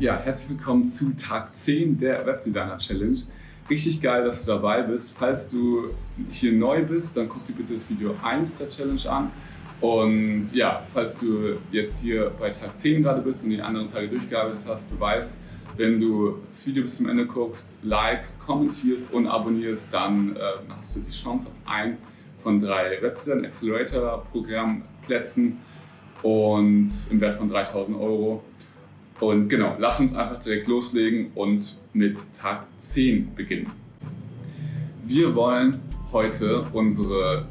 Ja, herzlich willkommen zu Tag 10 der Webdesigner Challenge. Richtig geil, dass du dabei bist. Falls du hier neu bist, dann guck dir bitte das Video 1 der Challenge an. Und ja, falls du jetzt hier bei Tag 10 gerade bist und die anderen Tage durchgearbeitet hast, du weißt, wenn du das Video bis zum Ende guckst, likest, kommentierst und abonnierst, dann äh, hast du die Chance auf ein von drei Webdesign Accelerator Programmplätzen und im Wert von 3000 Euro. Und genau, lass uns einfach direkt loslegen und mit Tag 10 beginnen. Wir wollen heute unsere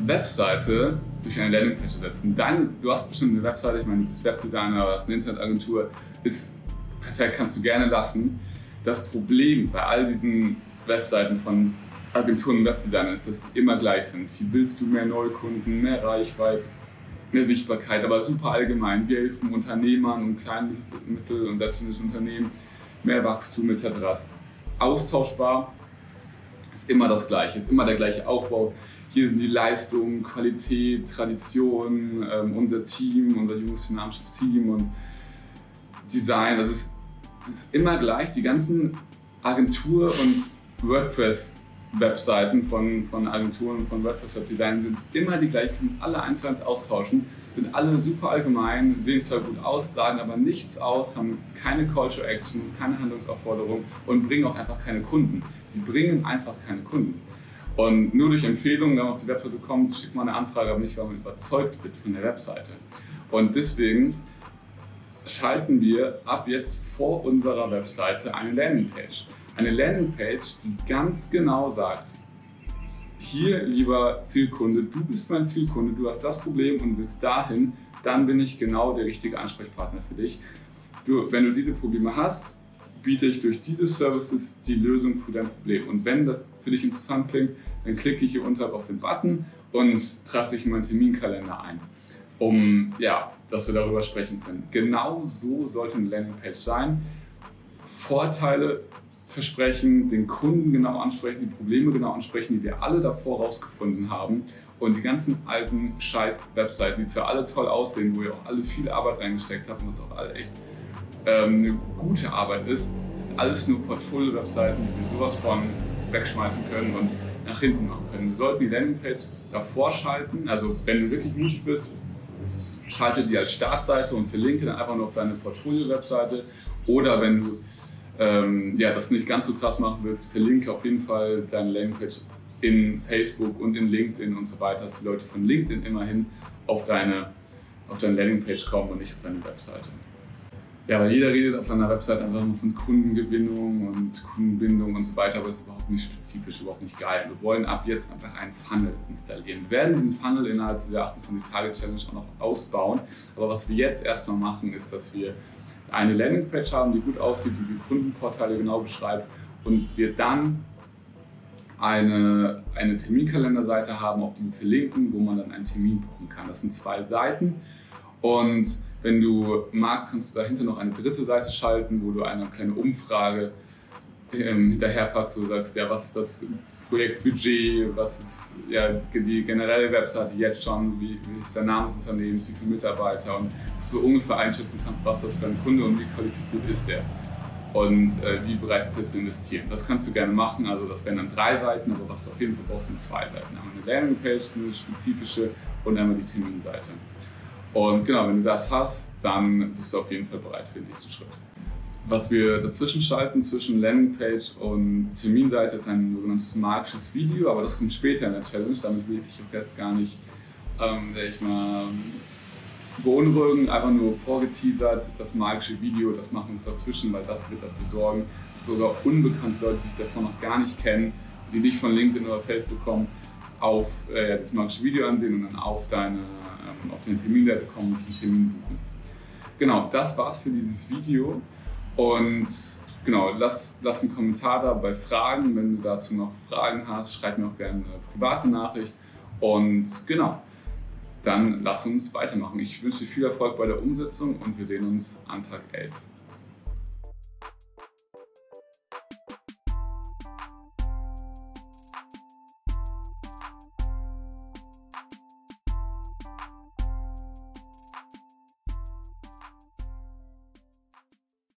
Webseite durch eine Landingpage ersetzen. Dein, du hast bestimmt eine Webseite, ich meine, du bist Webdesigner oder hast eine Internetagentur, ist perfekt, kannst du gerne lassen. Das Problem bei all diesen Webseiten von Agenturen und Webdesignern ist, dass sie immer gleich sind. Hier willst du mehr Neukunden, mehr Reichweite, mehr Sichtbarkeit, aber super allgemein. Wir helfen Unternehmern und kleinen, mittel- und selbstständigen Unternehmen, mehr Wachstum etc. Austauschbar, ist immer das Gleiche, ist immer der gleiche Aufbau. Hier sind die Leistungen, Qualität, Tradition, ähm, unser Team, unser junges dynamisches Team und Design. Das ist, das ist immer gleich. Die ganzen Agentur- und WordPress Webseiten von, von Agenturen, von WordPress-Webdesign sind immer die gleichen, können alle eins zu eins austauschen, sind alle super allgemein, sehen zwar gut aus, sagen aber nichts aus, haben keine Call to Actions, keine Handlungsaufforderung und bringen auch einfach keine Kunden. Sie bringen einfach keine Kunden. Und nur durch Empfehlungen, wenn man auf die Webseite kommt, schickt man eine Anfrage, aber nicht, weil man überzeugt wird von der Webseite. Und deswegen schalten wir ab jetzt vor unserer Webseite eine Landingpage. Eine Landingpage, die ganz genau sagt, hier, lieber Zielkunde, du bist mein Zielkunde, du hast das Problem und willst dahin, dann bin ich genau der richtige Ansprechpartner für dich. Du, wenn du diese Probleme hast, biete ich durch diese Services die Lösung für dein Problem. Und wenn das für dich interessant klingt, dann klicke ich hier unter auf den Button und trage dich in meinen Terminkalender ein, um ja, dass wir darüber sprechen können. Genau so sollte eine Landingpage sein. Vorteile versprechen, den Kunden genau ansprechen, die Probleme genau ansprechen, die wir alle davor rausgefunden haben. Und die ganzen alten Scheiß-Webseiten, die zwar alle toll aussehen, wo ihr auch alle viel Arbeit reingesteckt habt und was auch alle echt ähm, eine gute Arbeit ist, sind alles nur Portfolio-Webseiten, die wir sowas von wegschmeißen können und nach hinten machen können. Wir sollten die Landingpage davor schalten, also wenn du wirklich mutig bist, schalte die als Startseite und verlinke dann einfach nur auf deine Portfolio-Webseite. Oder wenn du ähm, ja, das nicht ganz so krass machen willst, verlinke auf jeden Fall deine Landingpage in Facebook und in LinkedIn und so weiter, dass die Leute von LinkedIn immerhin auf deine, auf deine Landingpage kommen und nicht auf deine Webseite. Ja, weil jeder redet auf seiner Webseite einfach nur von Kundengewinnung und Kundenbindung und so weiter, aber das ist überhaupt nicht spezifisch, überhaupt nicht geil. Wir wollen ab jetzt einfach einen Funnel installieren. Wir werden diesen Funnel innerhalb dieser 28-Tage-Challenge auch noch ausbauen, aber was wir jetzt erstmal machen, ist, dass wir eine Landingpage haben, die gut aussieht, die die Kundenvorteile genau beschreibt und wir dann eine, eine Terminkalenderseite haben, auf die wir verlinken, wo man dann einen Termin buchen kann. Das sind zwei Seiten und wenn du magst, kannst du dahinter noch eine dritte Seite schalten, wo du eine kleine Umfrage ähm, hinterherpackst, wo du sagst, ja, was ist das Projektbudget, was ist ja, die generelle Webseite jetzt schon, wie, wie ist der Name des Unternehmens, wie viele Mitarbeiter und dass du ungefähr einschätzen kannst, was das für ein Kunde und wie qualifiziert ist der und äh, wie bereit ist er zu investieren. Das kannst du gerne machen, also das wären dann drei Seiten, aber was du auf jeden Fall brauchst, sind zwei Seiten. Einmal eine Landingpage, eine spezifische und einmal die Terminseite. Und genau, wenn du das hast, dann bist du auf jeden Fall bereit für den nächsten Schritt. Was wir dazwischen schalten, zwischen Landingpage und Terminseite, ist ein sogenanntes magisches Video, aber das kommt später in der Challenge. Damit will ich dich auch jetzt gar nicht, ähm, ich mal, beunruhigen, einfach nur vorgeteasert. Das magische Video, das machen wir dazwischen, weil das wird dafür sorgen, dass sogar unbekannte Leute, die dich davon noch gar nicht kennen, die nicht von LinkedIn oder Facebook kommen, auf äh, das magische Video ansehen und dann auf deine, ähm, auf deine Terminseite kommen und einen Termin buchen. Genau, das war's für dieses Video. Und genau, lass, lass einen Kommentar da bei Fragen. Wenn du dazu noch Fragen hast, schreib mir auch gerne eine private Nachricht. Und genau, dann lass uns weitermachen. Ich wünsche dir viel Erfolg bei der Umsetzung und wir sehen uns an Tag 11.